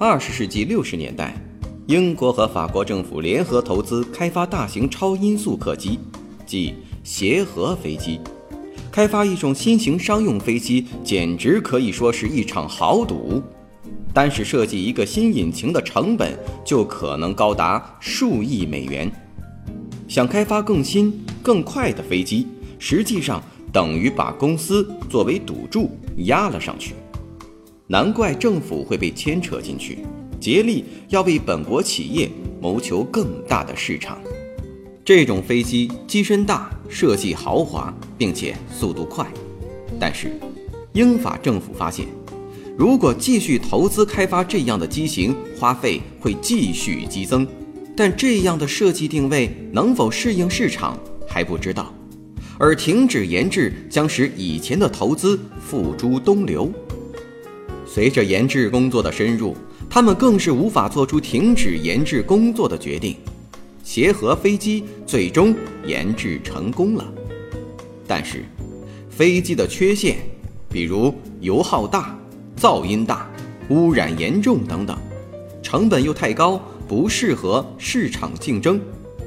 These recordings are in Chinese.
二十世纪六十年代，英国和法国政府联合投资开发大型超音速客机，即协和飞机。开发一种新型商用飞机，简直可以说是一场豪赌。单是设计一个新引擎的成本，就可能高达数亿美元。想开发更新、更快的飞机，实际上等于把公司作为赌注压了上去。难怪政府会被牵扯进去，竭力要为本国企业谋求更大的市场。这种飞机机身大，设计豪华，并且速度快。但是，英法政府发现，如果继续投资开发这样的机型，花费会继续激增。但这样的设计定位能否适应市场还不知道，而停止研制将使以前的投资付诸东流。随着研制工作的深入，他们更是无法做出停止研制工作的决定。协和飞机最终研制成功了，但是飞机的缺陷，比如油耗大、噪音大、污染严重等等，成本又太高，不适合市场竞争，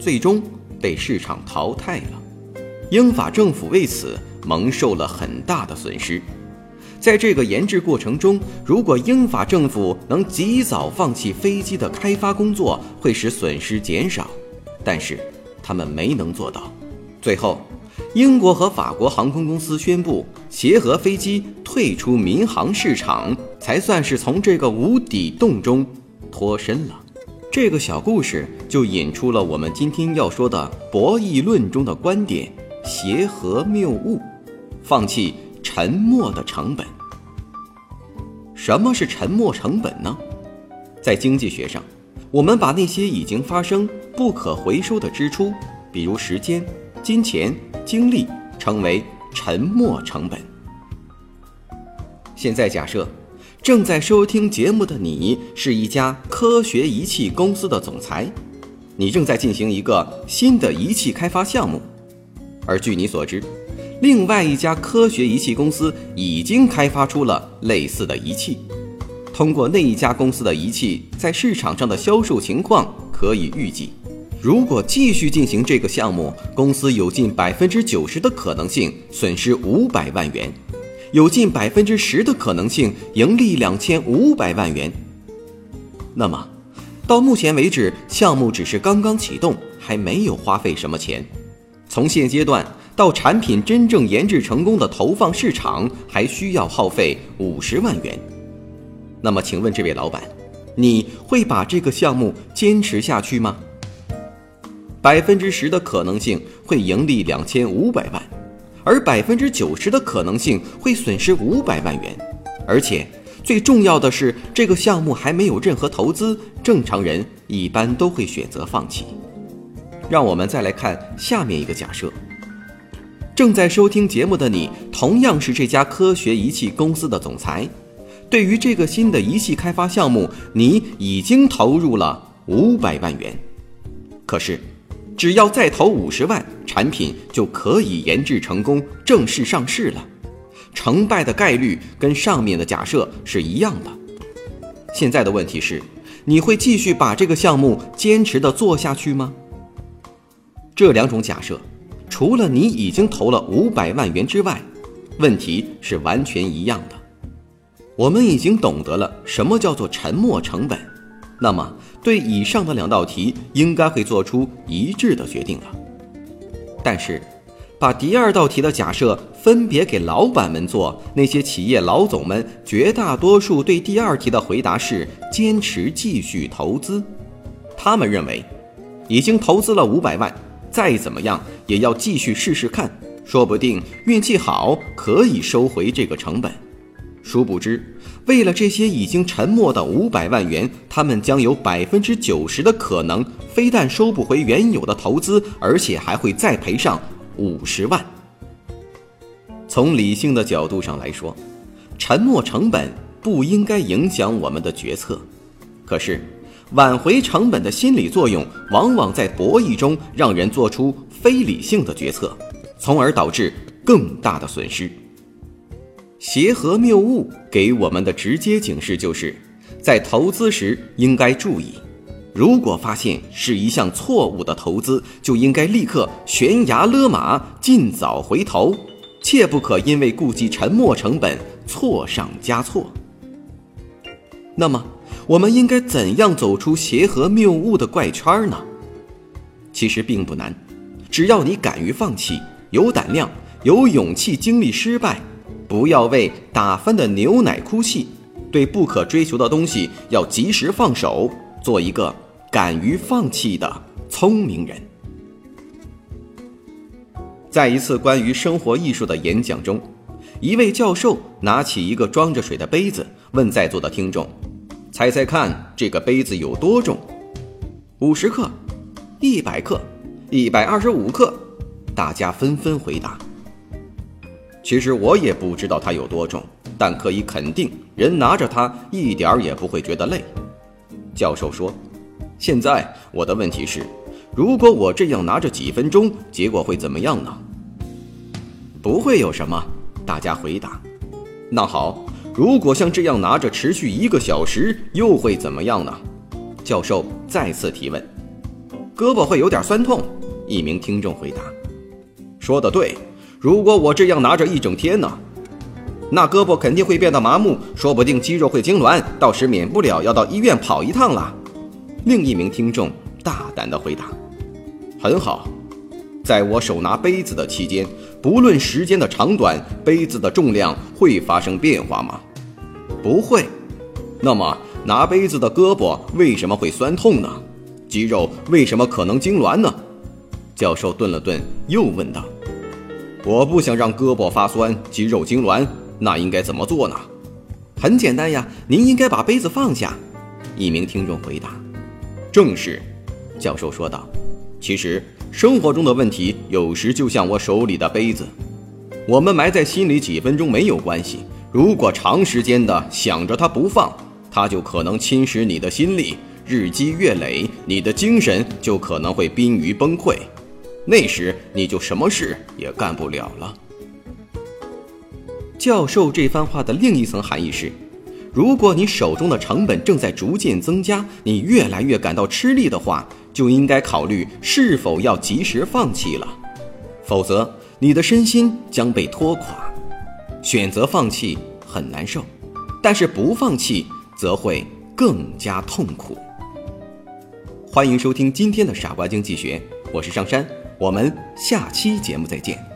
最终被市场淘汰了。英法政府为此蒙受了很大的损失。在这个研制过程中，如果英法政府能及早放弃飞机的开发工作，会使损失减少。但是他们没能做到。最后，英国和法国航空公司宣布协和飞机退出民航市场，才算是从这个无底洞中脱身了。这个小故事就引出了我们今天要说的博弈论中的观点：协和谬误，放弃。沉没的成本。什么是沉没成本呢？在经济学上，我们把那些已经发生不可回收的支出，比如时间、金钱、精力，称为沉没成本。现在假设，正在收听节目的你是一家科学仪器公司的总裁，你正在进行一个新的仪器开发项目，而据你所知。另外一家科学仪器公司已经开发出了类似的仪器，通过那一家公司的仪器在市场上的销售情况可以预计，如果继续进行这个项目，公司有近百分之九十的可能性损失五百万元，有近百分之十的可能性盈利两千五百万元。那么，到目前为止，项目只是刚刚启动，还没有花费什么钱，从现阶段。到产品真正研制成功的投放市场，还需要耗费五十万元。那么，请问这位老板，你会把这个项目坚持下去吗？百分之十的可能性会盈利两千五百万，而百分之九十的可能性会损失五百万元。而且最重要的是，这个项目还没有任何投资，正常人一般都会选择放弃。让我们再来看下面一个假设。正在收听节目的你，同样是这家科学仪器公司的总裁。对于这个新的仪器开发项目，你已经投入了五百万元。可是，只要再投五十万，产品就可以研制成功，正式上市了。成败的概率跟上面的假设是一样的。现在的问题是，你会继续把这个项目坚持的做下去吗？这两种假设。除了你已经投了五百万元之外，问题是完全一样的。我们已经懂得了什么叫做沉没成本，那么对以上的两道题应该会做出一致的决定了。但是，把第二道题的假设分别给老板们做，那些企业老总们绝大多数对第二题的回答是坚持继续投资，他们认为已经投资了五百万。再怎么样也要继续试试看，说不定运气好可以收回这个成本。殊不知，为了这些已经沉没的五百万元，他们将有百分之九十的可能，非但收不回原有的投资，而且还会再赔上五十万。从理性的角度上来说，沉没成本不应该影响我们的决策。可是，挽回成本的心理作用，往往在博弈中让人做出非理性的决策，从而导致更大的损失。协和谬误给我们的直接警示就是，在投资时应该注意，如果发现是一项错误的投资，就应该立刻悬崖勒马，尽早回头，切不可因为顾及沉没成本错上加错。那么，我们应该怎样走出协和谬误的怪圈呢？其实并不难，只要你敢于放弃，有胆量、有勇气经历失败，不要为打翻的牛奶哭泣，对不可追求的东西要及时放手，做一个敢于放弃的聪明人。在一次关于生活艺术的演讲中，一位教授拿起一个装着水的杯子，问在座的听众。猜猜看，这个杯子有多重？五十克，一百克，一百二十五克。大家纷纷回答。其实我也不知道它有多重，但可以肯定，人拿着它一点儿也不会觉得累。教授说：“现在我的问题是，如果我这样拿着几分钟，结果会怎么样呢？”不会有什么，大家回答。那好。如果像这样拿着持续一个小时，又会怎么样呢？教授再次提问。胳膊会有点酸痛。一名听众回答。说的对。如果我这样拿着一整天呢？那胳膊肯定会变得麻木，说不定肌肉会痉挛，到时免不了要到医院跑一趟了。另一名听众大胆地回答。很好，在我手拿杯子的期间，不论时间的长短，杯子的重量会发生变化吗？不会，那么拿杯子的胳膊为什么会酸痛呢？肌肉为什么可能痉挛呢？教授顿了顿，又问道：“我不想让胳膊发酸、肌肉痉挛，那应该怎么做呢？”很简单呀，您应该把杯子放下。一名听众回答：“正是。”教授说道：“其实生活中的问题有时就像我手里的杯子，我们埋在心里几分钟没有关系。”如果长时间的想着它不放，它就可能侵蚀你的心力，日积月累，你的精神就可能会濒于崩溃，那时你就什么事也干不了了。教授这番话的另一层含义是：如果你手中的成本正在逐渐增加，你越来越感到吃力的话，就应该考虑是否要及时放弃了，否则你的身心将被拖垮。选择放弃很难受，但是不放弃则会更加痛苦。欢迎收听今天的傻瓜经济学，我是上山，我们下期节目再见。